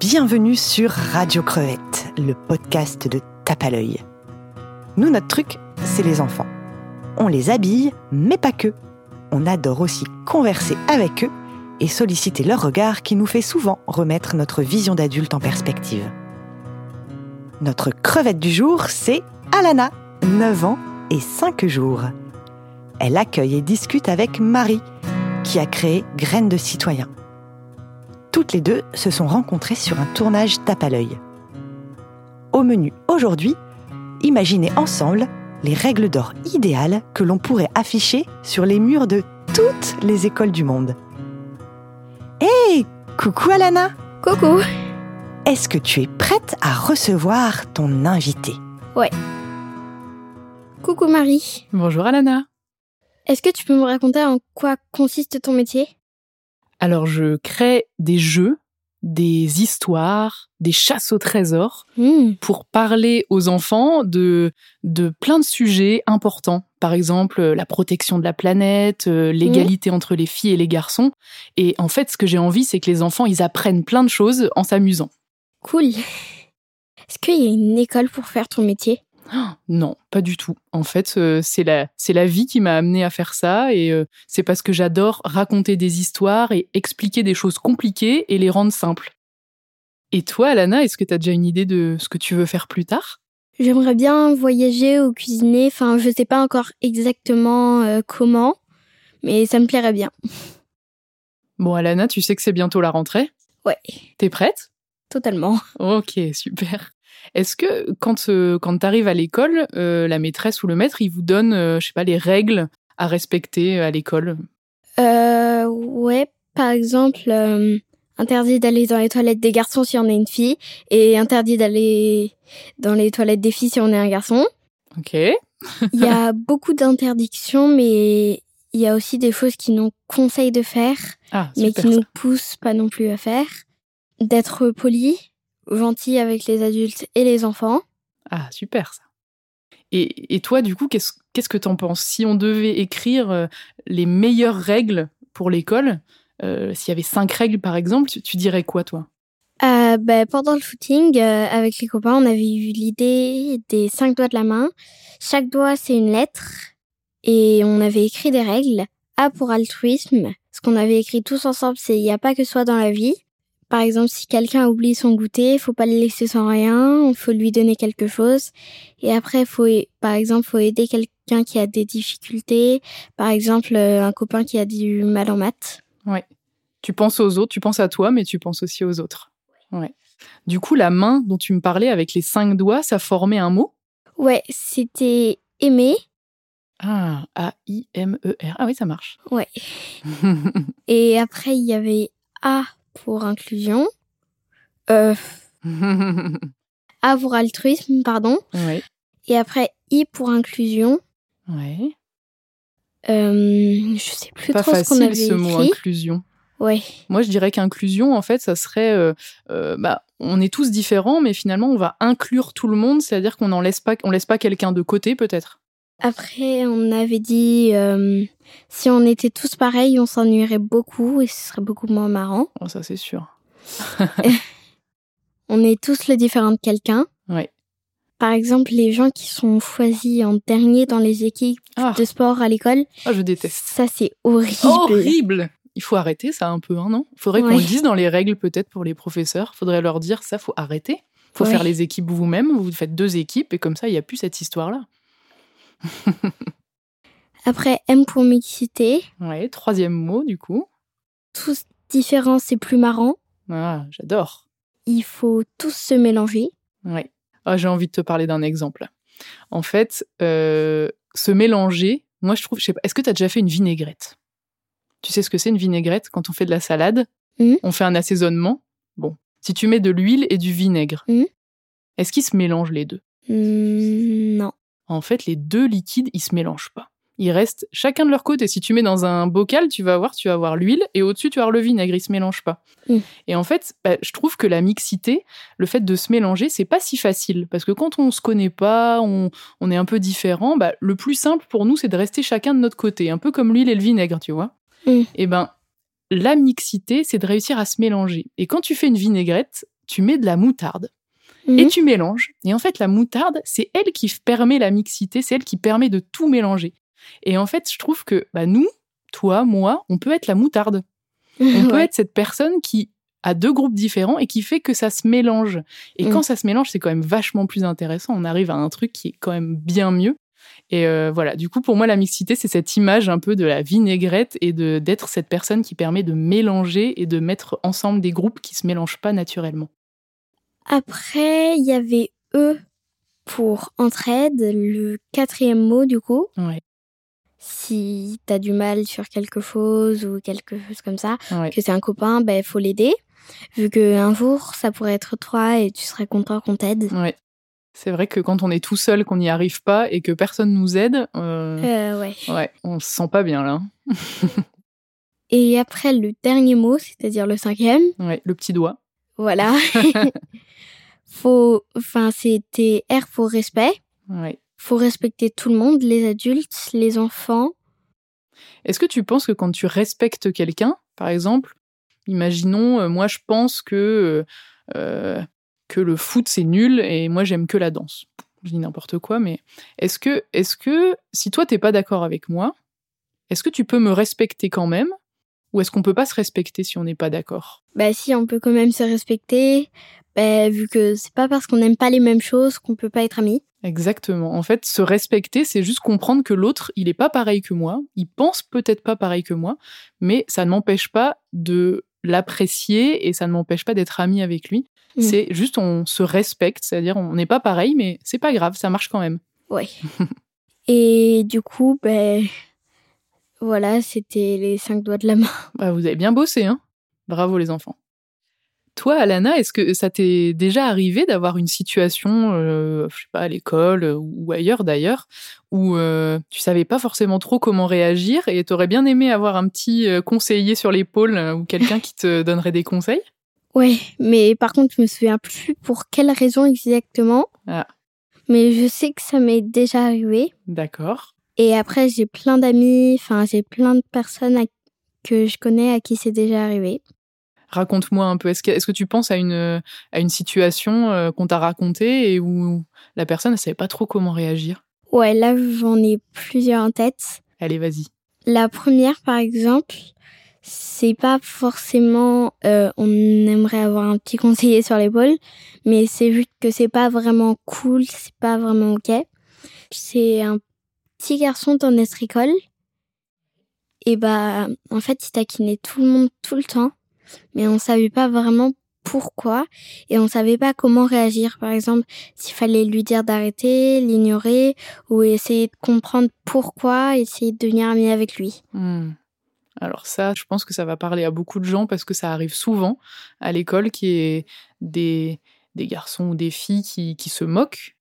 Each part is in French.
bienvenue sur Radio Crevette, le podcast de Tape à l'œil. Nous, notre truc, c'est les enfants. On les habille, mais pas que. On adore aussi converser avec eux et solliciter leur regard qui nous fait souvent remettre notre vision d'adulte en perspective. Notre crevette du jour, c'est Alana, 9 ans et 5 jours. Elle accueille et discute avec Marie, qui a créé Graines de citoyens. Toutes les deux se sont rencontrées sur un tournage tape à l'œil. Au menu aujourd'hui, imaginez ensemble les règles d'or idéales que l'on pourrait afficher sur les murs de toutes les écoles du monde. Hé Coucou Alana Coucou Est-ce que tu es prête à recevoir ton invité? Ouais. Coucou Marie. Bonjour Alana. Est-ce que tu peux me raconter en quoi consiste ton métier? Alors je crée des jeux, des histoires, des chasses au trésor Hmm, pour parler aux enfants de, de plein de sujets importants. Par exemple, euh, la protection de la planète, euh, l'égalité entre les filles et les garçons. Et en fait, ce que j'ai envie, c'est que les enfants, ils apprennent plein de choses en s'amusant. Cool. Est-ce qu'il y a une école pour faire ton métier? Non, pas du tout. En fait, euh, c'est la, c'est la vie qui m'a amené à faire ça et euh, c'est parce que j'adore raconter des histoires et expliquer des choses compliquées et les rendre simples. Et toi, Alana, est-ce que tu as déjà une idée de ce que tu veux faire plus tard? J'aimerais bien voyager ou cuisiner. Enfin, je sais pas encore exactement euh, comment, mais ça me plairait bien. Bon, Alana, tu sais que c'est bientôt la rentrée? Ouais, T'es prête? Totalement. Ok, super. Est-ce que quand, euh, quand tu arrives à l'école, euh, la maîtresse ou le maître, il vous donne, euh, je sais pas, les règles à respecter à l'école? Euh, ouais, par exemple, euh, interdit d'aller dans les toilettes des garçons si on est une fille, et interdit d'aller dans les toilettes des filles si on est un garçon. Ok. Il y a beaucoup d'interdictions, mais il y a aussi des choses qui nous conseillent de faire, Ah, mais qui ça. nous poussent pas non plus à faire. D'être poli, gentil avec les adultes et les enfants. Ah, super ça. Et, et toi, du coup, qu'est-ce qu'est-ce que t'en penses? Si on devait écrire euh, les meilleures règles pour l'école, euh, s'il y avait cinq règles par exemple, tu, tu dirais quoi, toi? Euh, ben, pendant le footing, euh, avec les copains, on avait eu l'idée des cinq doigts de la main. Chaque doigt, c'est une lettre. Et on avait écrit des règles. A pour altruisme. Ce qu'on avait écrit tous ensemble, c'est il n'y a pas que soi dans la vie. Par exemple, si quelqu'un oublie son goûter, faut pas le laisser sans rien, il faut lui donner quelque chose. Et après, faut, par exemple, faut aider quelqu'un qui a des difficultés. Par exemple, euh, un copain qui a du mal en maths. Tu penses aux autres, tu penses à toi, mais tu penses aussi aux autres. Ouais. Du coup, la main dont tu me parlais avec les cinq doigts, ça formait un mot? Ouais, c'était aimer. Ah, A-I-M-E-R. Ah oui, ça marche. Ouais. Et après, il y avait A pour inclusion. Euh, A pour altruisme, pardon. ouais. Et après, I pour inclusion. Ouais. Euh, je sais plus Pas trop ce qu'on facile avait ce mot inclusion. Ouais. Moi, je dirais qu'inclusion, en fait, ça serait, euh, euh, bah, on est tous différents, mais finalement, on va inclure tout le monde, c'est-à-dire qu'on n'en laisse pas, on laisse pas quelqu'un de côté, peut-être. Après, on avait dit euh, si on était tous pareils, on s'ennuierait beaucoup et ce serait beaucoup moins marrant. Oh, ça, c'est sûr. On est tous le différent de quelqu'un. Ouais. Par exemple, les gens qui sont choisis en dernier dans les équipes Ah, de sport à l'école, ah, je déteste. ça c'est horrible. Horrible. Il faut arrêter ça un peu, hein, non? Faudrait qu'on le dise dans les règles peut-être pour les professeurs. Faudrait leur dire ça, faut arrêter. Faut Ouais. faire les équipes vous-même. Vous faites deux équipes et comme ça, il n'y a plus cette histoire-là. Après, M pour mixité. Ouais. Troisième mot du coup. Tous différents, c'est plus marrant. Ah, j'adore. Il faut tous se mélanger. Ouais. Ah, j'ai envie de te parler d'un exemple. En fait, euh, se mélanger, moi je trouve, je sais pas, est-ce que tu as déjà fait une vinaigrette? Tu sais ce que c'est une vinaigrette? Quand on fait de la salade, Mhm. on fait un assaisonnement. Bon, si tu mets de l'huile et du vinaigre, Mhm. est-ce qu'ils se mélangent les deux? Hmm, non. En fait, les deux liquides, ils se mélangent pas. Ils restent chacun de leur côté. Si tu mets dans un bocal, tu vas voir, tu vas avoir l'huile et au-dessus, tu vas avoir le vinaigre. Ils se mélangent pas. Mm. Et en fait, bah, je trouve que la mixité, le fait de se mélanger, c'est pas si facile. Parce que quand on se connaît pas, on, on est un peu différent, bah, le plus simple pour nous, c'est de rester chacun de notre côté. Un peu comme l'huile et le vinaigre, tu vois. Mm. Et ben, la mixité, c'est de réussir à se mélanger. Et quand tu fais une vinaigrette, tu mets de la moutarde et tu mélanges. Et en fait, la moutarde, c'est elle qui permet la mixité, c'est elle qui permet de tout mélanger. Et en fait, je trouve que bah, nous, toi, moi, on peut être la moutarde. On peut être cette personne qui a deux groupes différents et qui fait que ça se mélange. Et quand ça se mélange, c'est quand même vachement plus intéressant. On arrive à un truc qui est quand même bien mieux. Et euh, voilà, du coup, pour moi, la mixité, c'est cette image un peu de la vinaigrette et de d'être cette personne qui permet de mélanger et de mettre ensemble des groupes qui se mélangent pas naturellement. Après, il y avait E pour entraide, le quatrième mot du coup. Ouais. Si t'as du mal sur quelque chose ou quelque chose comme ça, que c'est un copain, ben faut l'aider. Vu qu'un jour, ça pourrait être toi et tu serais content qu'on t'aide. Ouais. C'est vrai que quand on est tout seul, qu'on n'y arrive pas et que personne nous aide, euh, euh, ouais. ouais, on se sent pas bien là. et après le dernier mot, c'est-à-dire le cinquième. Ouais, le petit doigt. Voilà. Faut, enfin, c'était R pour respect. Faut respecter tout le monde, les adultes, les enfants. Est-ce que tu penses que quand tu respectes quelqu'un, par exemple, imaginons, euh, moi je pense que que le foot c'est nul et moi j'aime que la danse. Je dis n'importe quoi, mais est-ce que, est-ce que si toi t'es pas d'accord avec moi, est-ce que tu peux me respecter quand même ou est-ce qu'on peut pas se respecter si on n'est pas d'accord? Bah si, on peut quand même se respecter, bah, vu que c'est pas parce qu'on n'aime pas les mêmes choses qu'on peut pas être amis. Exactement. En fait, se respecter, c'est juste comprendre que l'autre, il est pas pareil que moi, il pense peut-être pas pareil que moi, mais ça ne m'empêche pas de l'apprécier et ça ne m'empêche pas d'être ami avec lui. Mm. C'est juste on se respecte, c'est-à-dire on n'est pas pareil, mais c'est pas grave, ça marche quand même. Ouais. et du coup, ben voilà, c'était les cinq doigts de la main. Bah, vous avez bien bossé, hein Bravo les enfants. Toi, Alana, est-ce que ça t'est déjà arrivé d'avoir une situation, euh, je sais pas, à l'école euh, ou ailleurs d'ailleurs, où euh, tu savais pas forcément trop comment réagir et t'aurais bien aimé avoir un petit conseiller sur l'épaule ou quelqu'un qui te donnerait des conseils? Ouais, mais par contre, je me souviens plus pour quelle raison exactement. Ah. Mais je sais que ça m'est déjà arrivé. D'accord. Et après, j'ai plein d'amis, enfin, j'ai plein de personnes que je connais à qui c'est déjà arrivé. Raconte-moi un peu. Est-ce que, est que, tu penses à une, à une situation euh, qu'on t'a racontée et où la personne ne savait pas trop comment réagir? Ouais, là, j'en ai plusieurs en tête. Allez, vas-y. La première, par exemple, c'est pas forcément euh, on aimerait avoir un petit conseiller sur l'épaule, mais c'est juste que c'est pas vraiment cool, c'est pas vraiment ok. C'est un petit garçon dans notre école. Et bah, en fait, il taquinait tout le monde tout le temps mais on savait pas vraiment pourquoi et on savait pas comment réagir. Par exemple, s'il fallait lui dire d'arrêter, l'ignorer ou essayer de comprendre pourquoi, essayer de devenir ami avec lui. Hmm. Alors ça, je pense que ça va parler à beaucoup de gens parce que ça arrive souvent à l'école qui est des, des garçons ou des filles qui, qui se moquent.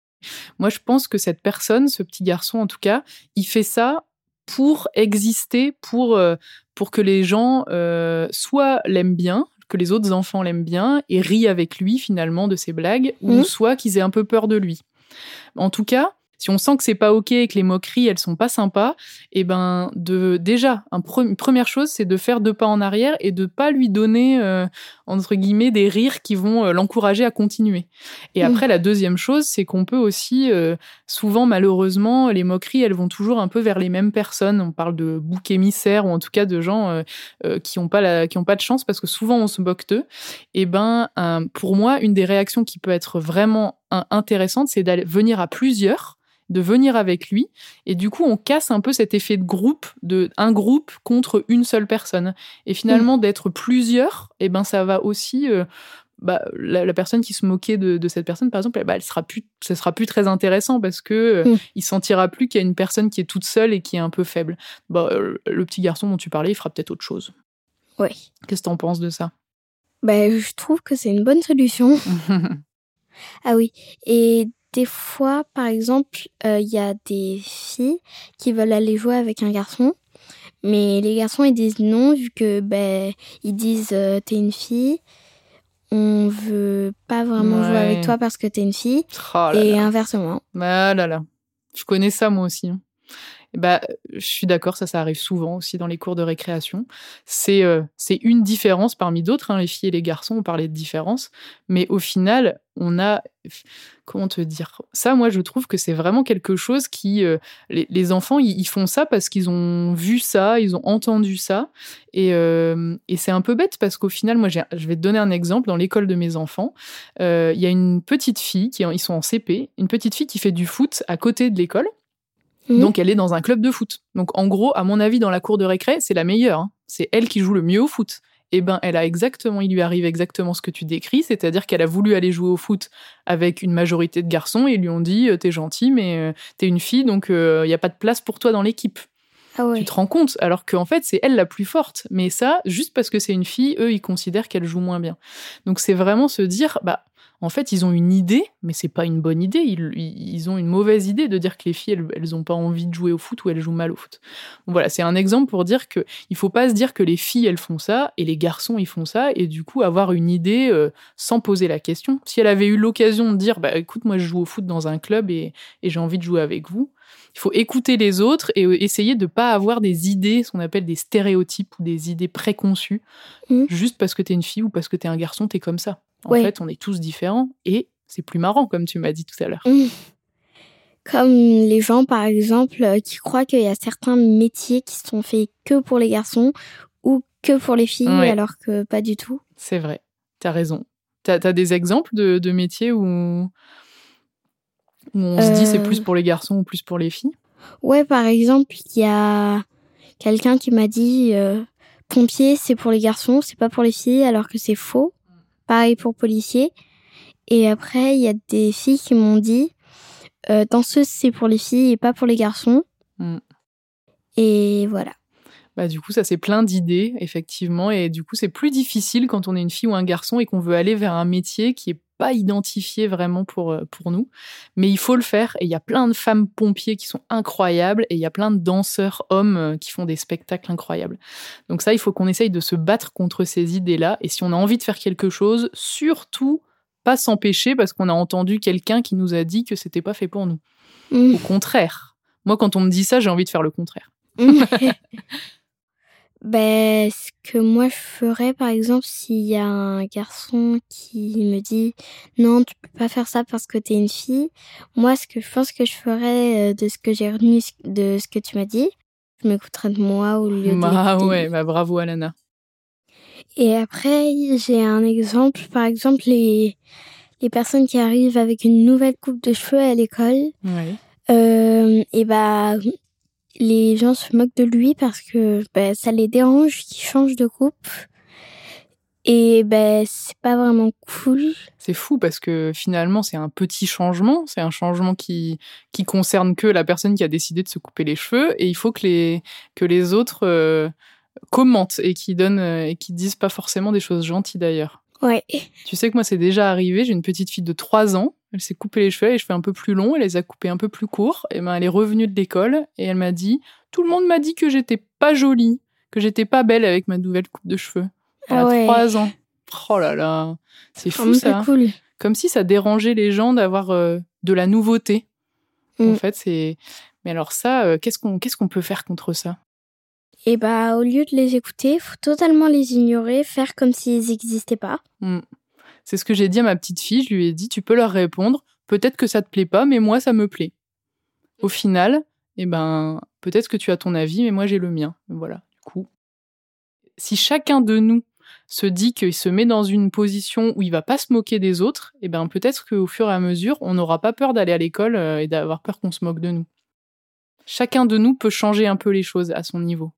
Moi, je pense que cette personne, ce petit garçon en tout cas, il fait ça pour exister, pour, euh, pour que les gens euh, soit l'aiment bien, que les autres enfants l'aiment bien et rient avec lui finalement de ses blagues, ou mmh. soit qu'ils aient un peu peur de lui. En tout cas, si on sent que c'est pas ok et que les moqueries elles sont pas sympas, et eh ben de déjà une première chose c'est de faire deux pas en arrière et de pas lui donner euh, entre guillemets des rires qui vont euh, l'encourager à continuer. Et après la deuxième chose c'est qu'on peut aussi euh, souvent malheureusement les moqueries elles vont toujours un peu vers les mêmes personnes. On parle de boucs émissaires ou en tout cas de gens qui ont pas la, qui ont pas de chance parce que souvent on se moque d'eux. Et eh ben pour moi une des réactions qui peut être vraiment intéressante c'est d'aller venir à plusieurs de venir avec lui. Et du coup, on casse un peu cet effet de groupe, de un groupe contre une seule personne. Et finalement, mm. d'être plusieurs, et eh ben ça va aussi. Euh, bah, la, personne qui se moquait de, cette personne, par exemple, bah, elle sera plus, ça sera plus très intéressant parce que euh, mm. il sentira plus qu'il y a une personne qui est toute seule et qui est un peu faible. Bah, euh, le petit garçon dont tu parlais, il fera peut-être autre chose. Oui. Qu'est-ce que tu en penses de ça? Bah, Je trouve que c'est une bonne solution. ah oui. Et des fois, par exemple, il euh, y a des filles qui veulent aller jouer avec un garçon, mais les garçons ils disent non vu que ben ils disent euh, t'es une fille, on veut pas vraiment jouer avec toi parce que t'es une fille, oh et inversement. Ah là là, je connais ça moi aussi. Hein. bah, je suis d'accord, ça, ça arrive souvent aussi dans les cours de récréation. C'est euh, une différence parmi d'autres. hein, les filles et les garçons, on parlait de différence. Mais au final, on a. Comment te dire? Ça, moi, je trouve que c'est vraiment quelque chose qui. euh, les, les enfants, ils, font ça parce qu'ils ont vu ça, ils ont entendu ça. Et, euh, et c'est un peu bête parce qu'au final, moi, je vais te donner un exemple. Dans l'école de mes enfants, il y a une petite fille, qui, ils sont en CP, une petite fille qui fait du foot à côté de l'école. Mhm. Donc elle est dans un club de foot. Donc en gros, à mon avis, dans la cour de récré, c'est la meilleure. hein. C'est elle qui joue le mieux au foot. Et ben, elle a exactement, il lui arrive exactement ce que tu décris, c'est-à-dire qu'elle a voulu aller jouer au foot avec une majorité de garçons et ils lui ont dit euh, t'es gentil, mais euh, t'es une fille, donc il n'y a pas de place pour toi dans l'équipe. Ah ouais. Tu te rends compte? Alors qu'en fait, c'est elle la plus forte. Mais ça, juste parce que c'est une fille, eux, ils considèrent qu'elle joue moins bien. Donc c'est vraiment se dire, bah, en fait, ils ont une idée, mais c'est pas une bonne idée. Ils, ont une mauvaise idée de dire que les filles, elles, elles ont pas envie de jouer au foot ou elles jouent mal au foot. Donc voilà, c'est un exemple pour dire que il faut pas se dire que les filles, elles font ça et les garçons, ils font ça, et du coup avoir une idée euh, sans poser la question. Si elle avait eu l'occasion de dire, bah écoute, moi je joue au foot dans un club et, et j'ai envie de jouer avec vous, il faut écouter les autres et euh, essayer de pas avoir des idées, ce qu'on appelle des stéréotypes ou des idées préconçues, Mhm. juste parce que t'es une fille ou parce que t'es un garçon, t'es comme ça. En Ouais. fait, on est tous différents et c'est plus marrant, comme tu m'as dit tout à l'heure. Mmh. Comme les gens, par exemple, euh, qui croient qu'il y a certains métiers qui sont faits que pour les garçons ou que pour les filles, Ouais. alors que pas du tout. C'est vrai, t'as raison. T'as as des exemples de, de métiers où, où on se dit c'est Euh. plus pour les garçons ou plus pour les filles? Ouais, par exemple, il y a quelqu'un qui m'a dit euh, pompier, c'est pour les garçons, c'est pas pour les filles, alors que c'est faux. Pareil pour policier. Et après, il y a des filles qui m'ont dit euh, danseuse, c'est pour les filles et pas pour les garçons. Mm. Et voilà. Bah, du coup, ça c'est plein d'idées, effectivement, et du coup, c'est plus difficile quand on est une fille ou un garçon et qu'on veut aller vers un métier qui est pas identifié vraiment pour, euh, pour nous. Mais il faut le faire, et il y a plein de femmes pompiers qui sont incroyables, et il y a plein de danseurs hommes euh, qui font des spectacles incroyables. Donc ça, il faut qu'on essaye de se battre contre ces idées-là, et si on a envie de faire quelque chose, surtout pas s'empêcher parce qu'on a entendu quelqu'un qui nous a dit que c'était pas fait pour nous. Mm. Au contraire. Moi, quand on me dit ça, j'ai envie de faire le contraire. ben, ce que moi je ferais, par exemple, s'il y a un garçon qui me dit non, tu peux pas faire ça parce que t'es une fille, moi, ce que je pense que je ferais euh, de ce que j'ai retenu de ce que tu m'as dit, je m'écouterais de moi au lieu de Ah ouais, bah bravo Alana. Et après, j'ai un exemple, par exemple, les, les personnes qui arrivent avec une nouvelle coupe de cheveux à l'école, Ouais. euh, et bah, les gens se moquent de lui parce que bah, ça les dérange qu'il change de coupe. Et ben c'est pas vraiment cool. C'est fou parce que finalement, c'est un petit changement. C'est un changement qui, qui concerne que la personne qui a décidé de se couper les cheveux. Et il faut que les, que les autres euh, commentent et qui donnent euh, et qui disent pas forcément des choses gentilles d'ailleurs. Ouais. Tu sais que moi, c'est déjà arrivé. J'ai une petite fille de 3 ans. Elle s'est coupé les cheveux, les cheveux un peu plus longs. Elle les a coupés un peu plus courts. Et ben, elle est revenue de l'école et elle m'a dit Tout le monde m'a dit que j'étais pas jolie, que j'étais pas belle avec ma nouvelle coupe de cheveux. Elle Ah a ouais. 3 ans. Oh là là, c'est fou ça. cool. Comme si ça dérangeait les gens d'avoir euh, de la nouveauté. En Mm. fait, c'est. Mais alors ça, euh, qu'est-ce qu'on qu'est-ce qu'on peut faire contre ça? Et bah au lieu de les écouter, faut totalement les ignorer, faire comme s'ils n'existaient pas. Mm. C'est ce que j'ai dit à ma petite fille. Je lui ai dit, tu peux leur répondre. Peut-être que ça te plaît pas, mais moi ça me plaît. Au final, eh ben, peut-être que tu as ton avis, mais moi j'ai le mien. Voilà. Du coup, si chacun de nous se dit qu'il se met dans une position où il va pas se moquer des autres, eh ben peut-être qu'au fur et à mesure, on n'aura pas peur d'aller à l'école euh, et d'avoir peur qu'on se moque de nous. Chacun de nous peut changer un peu les choses à son niveau.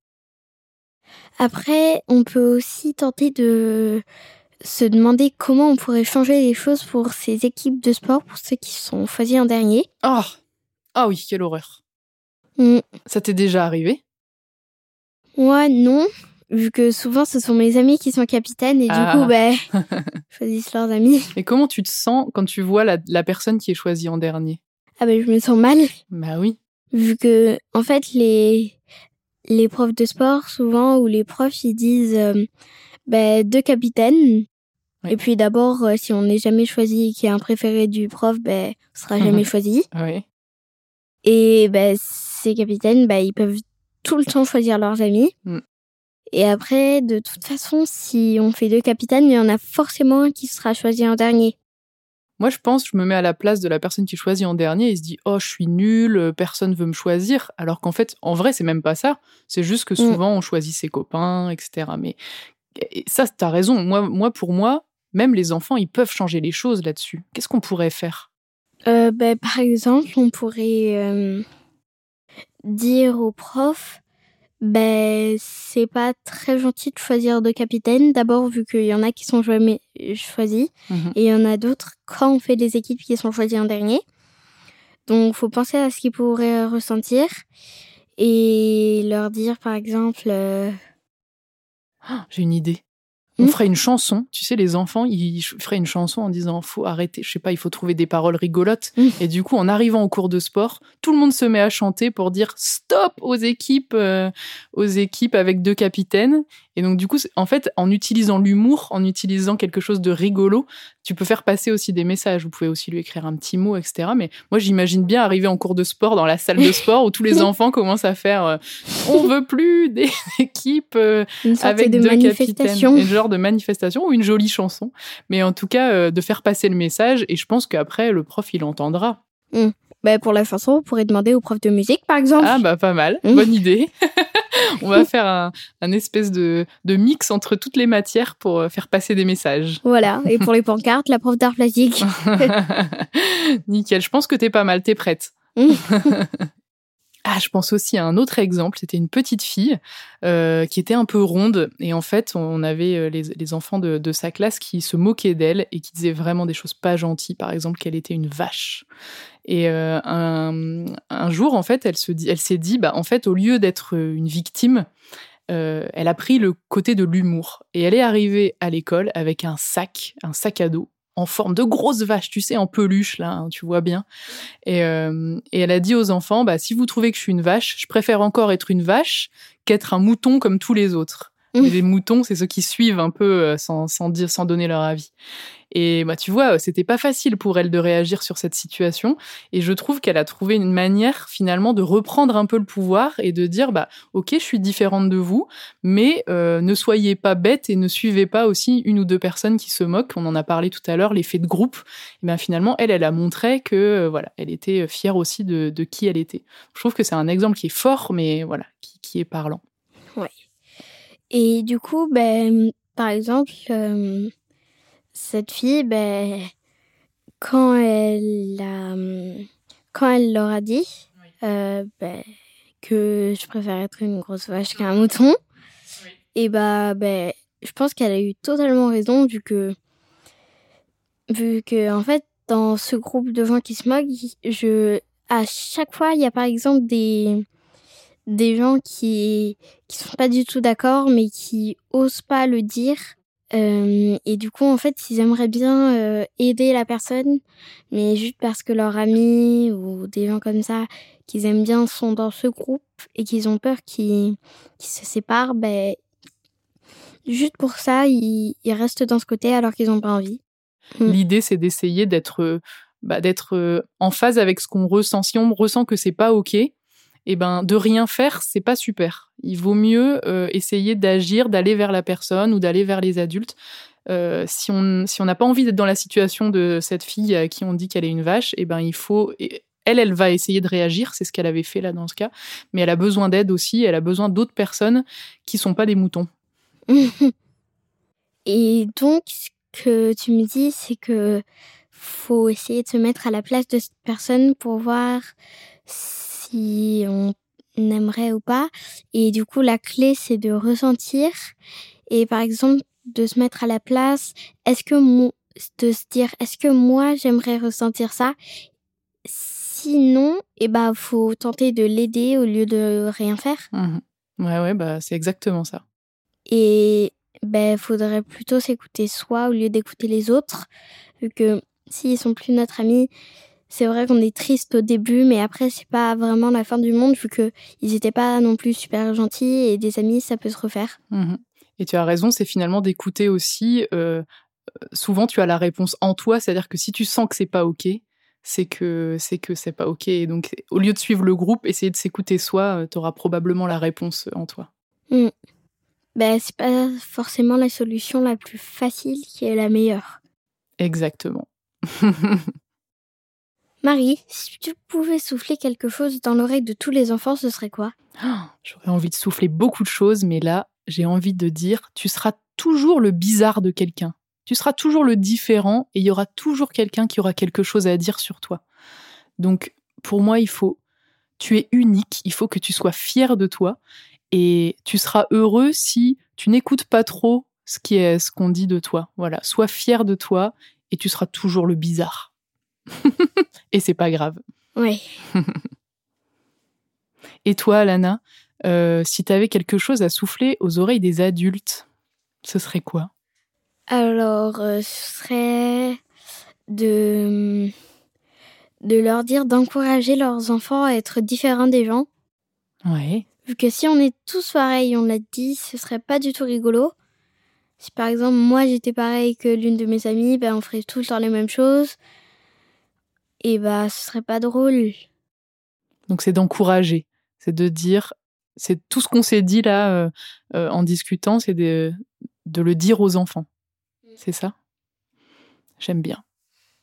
Après, on peut aussi tenter de se demander comment on pourrait changer les choses pour ces équipes de sport, pour ceux qui sont choisis en dernier. Ah Ah oui, quelle horreur. Mm. Ça t'est déjà arrivé? Moi, non, vu que souvent ce sont mes amis qui sont capitaines et Ah. du coup, ben, choisissent leurs amis. Et comment tu te sens quand tu vois la, la personne qui est choisie en dernier? Ah ben, je me sens mal, Bah oui. vu que, en fait, les, les profs de sport, souvent, ou les profs, ils disent euh, ben, deux capitaines. Et puis d'abord, euh, si on n'est jamais choisi et qu'il y a un préféré du prof, ben, on sera jamais choisi. Oui. Et bah, ces capitaines, bah, ils peuvent tout le temps choisir leurs amis. Mm. Et après, de toute façon, si on fait deux capitaines, il y en a forcément un qui sera choisi en dernier. Moi, je pense, je me mets à la place de la personne qui choisit en dernier et se dit Oh, je suis nul, euh, personne veut me choisir. Alors qu'en fait, en vrai, c'est même pas ça. C'est juste que Mm. souvent, on choisit ses copains, etc. Mais et ça, t'as raison. Moi, moi, pour moi, même les enfants, ils peuvent changer les choses là-dessus. Qu'est-ce qu'on pourrait faire? Euh, bah, par exemple, on pourrait euh, dire au prof, ben c'est pas très gentil de choisir deux capitaines. D'abord, vu qu'il y en a qui sont jamais choisis, Mhm. et il y en a d'autres quand on fait des équipes qui sont choisies en dernier. Donc, faut penser à ce qu'ils pourraient ressentir et leur dire, par exemple, euh, Ah, J'ai une idée. On Hmm ferait une chanson. Tu sais, les enfants, ils feraient une chanson en disant faut arrêter. Je sais pas, il faut trouver des paroles rigolotes. Hmm. Et du coup, en arrivant au cours de sport, tout le monde se met à chanter pour dire stop aux équipes, euh, aux équipes avec deux capitaines. Et donc, du coup, en fait, en utilisant l'humour, en utilisant quelque chose de rigolo, tu peux faire passer aussi des messages. Vous pouvez aussi lui écrire un petit mot, etc. Mais moi, j'imagine bien arriver en cours de sport dans la salle de sport où tous les enfants commencent à faire euh, on veut plus des équipes euh, une sorte avec de deux capitaines, un genre de manifestation ou une jolie chanson. Mais en tout cas, euh, de faire passer le message. Et je pense qu'après, le prof, il entendra. Ben, pour la chanson, on pourrait demander au prof de musique, par exemple. Ah bah pas mal, Mm. bonne idée. On va faire un, un espèce de, de mix entre toutes les matières pour euh, faire passer des messages. Voilà. Et pour les pancartes, la prof d'art plastique. Nickel, je pense que t'es pas mal, t'es prête. Ah, je pense aussi à un autre exemple. C'était une petite fille euh, qui était un peu ronde. Et en fait, on avait euh, les, enfants de, sa classe qui se moquaient d'elle et qui disaient vraiment des choses pas gentilles. Par exemple, qu'elle était une vache. Et euh, un, un jour, en fait, elle se dit, elle s'est dit, bah, en fait, au lieu d'être une victime, euh, elle a pris le côté de l'humour. Et elle est arrivée à l'école avec un sac, un sac à dos en forme de grosse vache, tu sais, en peluche, là, hein, tu vois bien. Et, euh, et elle a dit aux enfants, bah, si vous trouvez que je suis une vache, je préfère encore être une vache qu'être un mouton comme tous les autres. Mmh. Les moutons, c'est ceux qui suivent un peu euh, sans, sans, dire, sans donner leur avis. Et bah, tu vois, c'était pas facile pour elle de réagir sur cette situation. Et je trouve qu'elle a trouvé une manière finalement de reprendre un peu le pouvoir et de dire, bah, ok, je suis différente de vous, mais euh, ne soyez pas bête et ne suivez pas aussi une ou deux personnes qui se moquent. On en a parlé tout à l'heure, l'effet de groupe. Et ben finalement, elle, elle a montré que euh, voilà, elle était fière aussi de, de qui elle était. Je trouve que c'est un exemple qui est fort, mais voilà, qui, qui est parlant. Et du coup, ben, par exemple, euh, cette fille, ben, quand elle a, quand elle leur a dit euh, ben, que je préfère être une grosse vache qu'un mouton, et bah, ben, je pense qu'elle a eu totalement raison vu que, vu que, en fait, dans ce groupe de gens qui se moquent, je, à chaque fois, il y a par exemple des, des gens qui qui sont pas du tout d'accord mais qui osent pas le dire euh, et du coup en fait ils aimeraient bien euh, aider la personne mais juste parce que leurs amis ou des gens comme ça qu'ils aiment bien sont dans ce groupe et qu'ils ont peur qu'ils qu'ils se séparent ben juste pour ça ils, ils restent dans ce côté alors qu'ils ont pas envie Mm. L'idée, c'est d'essayer d'être bah, d'être euh, en phase avec ce qu'on ressent. Si on ressent que c'est pas ok, et ben de rien faire, c'est pas super. Il vaut mieux euh, essayer d'agir, d'aller vers la personne ou d'aller vers les adultes. Euh, si on si on n'a pas envie d'être dans la situation de cette fille à qui on dit qu'elle est une vache, et ben il faut elle, elle va essayer de réagir, c'est ce qu'elle avait fait là dans ce cas, mais elle a besoin d'aide aussi, elle a besoin d'autres personnes qui sont pas des moutons. Et donc, ce que tu me dis, c'est que faut essayer de se mettre à la place de cette personne pour voir si on aimerait ou pas. Et du coup, la clé, c'est de ressentir. Et par exemple, de se mettre à la place. Est-ce que mon, de se dire, est-ce que moi, j'aimerais ressentir ça? Sinon, eh ben, faut tenter de l'aider au lieu de rien faire. Mhm. Ouais, ouais, bah c'est exactement ça. Et ben faudrait plutôt s'écouter soi au lieu d'écouter les autres vu que s'ils sont plus notre ami c'est vrai qu'on est triste au début mais après c'est pas vraiment la fin du monde vu que ils étaient pas non plus super gentils et des amis ça peut se refaire Mhm. Et tu as raison, c'est finalement d'écouter aussi. euh, souvent, tu as la réponse en toi, c'est-à-dire que si tu sens que c'est pas ok, c'est que c'est que c'est pas ok. Donc, au lieu de suivre le groupe, essayer de s'écouter soi, tu auras probablement la réponse en toi. Mm. Ben, c'est pas forcément la solution la plus facile qui est la meilleure. Exactement. Marie, si tu pouvais souffler quelque chose dans l'oreille de tous les enfants, ce serait quoi? J'aurais envie de souffler beaucoup de choses, mais là, j'ai envie de dire, tu seras toujours le bizarre de quelqu'un. Tu seras toujours le différent et il y aura toujours quelqu'un qui aura quelque chose à dire sur toi. Donc, pour moi, il faut, tu es unique, il faut que tu sois fier de toi et tu seras heureux si tu n'écoutes pas trop ce qui est ce qu'on dit de toi. Voilà, sois fier de toi et tu seras toujours le bizarre. et c'est pas grave. Oui. et toi, Lana, euh, si tu avais quelque chose à souffler aux oreilles des adultes, ce serait quoi? Alors, euh, ce serait de, de leur dire d'encourager leurs enfants à être différents des gens. Ouais. Vu que si on est tous pareils, on l'a dit, ce serait pas du tout rigolo. Si par exemple moi j'étais pareil que l'une de mes amies, ben on ferait tout le temps les mêmes choses. Et bah ce serait pas drôle. Donc c'est d'encourager, c'est de dire c'est tout ce qu'on s'est dit là euh, euh, en discutant, c'est de, de le dire aux enfants. Mm. C'est ça? J'aime bien.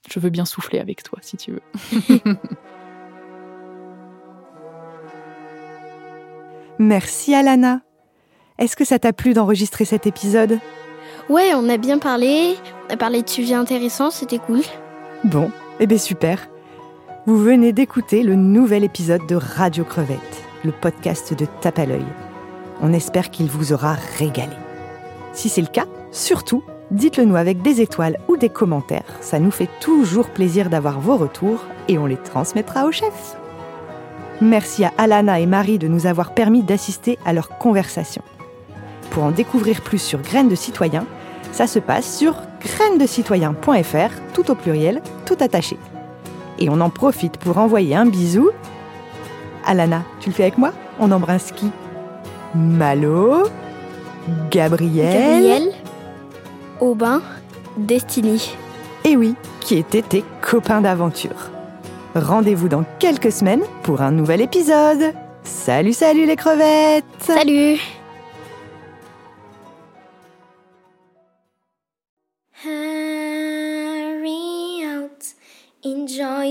Je veux bien souffler avec toi si tu veux. Merci Alana. Est-ce que ça t'a plu d'enregistrer cet épisode? Ouais, on a bien parlé, on a parlé de sujets intéressants, c'était cool. Bon, eh bien super. Vous venez d'écouter le nouvel épisode de Radio Crevette le podcast de Tape à l'œil. On espère qu'il vous aura régalé. Si c'est le cas, surtout, dites-le nous avec des étoiles ou des commentaires. Ça nous fait toujours plaisir d'avoir vos retours et on les transmettra au chef. Merci à Alana et Marie de nous avoir permis d'assister à leur conversation. Pour en découvrir plus sur Graines de Citoyens, ça se passe sur grainesdecitoyens.fr, tout au pluriel, tout attaché. Et on en profite pour envoyer un bisou Alana, tu le fais avec moi? On embrasse qui? Malo, Gabriel, Gabriel, Aubin, Destiny. Et oui, qui étaient tes copains d'aventure. Rendez-vous dans quelques semaines pour un nouvel épisode. Salut, salut les crevettes Salut じゃ、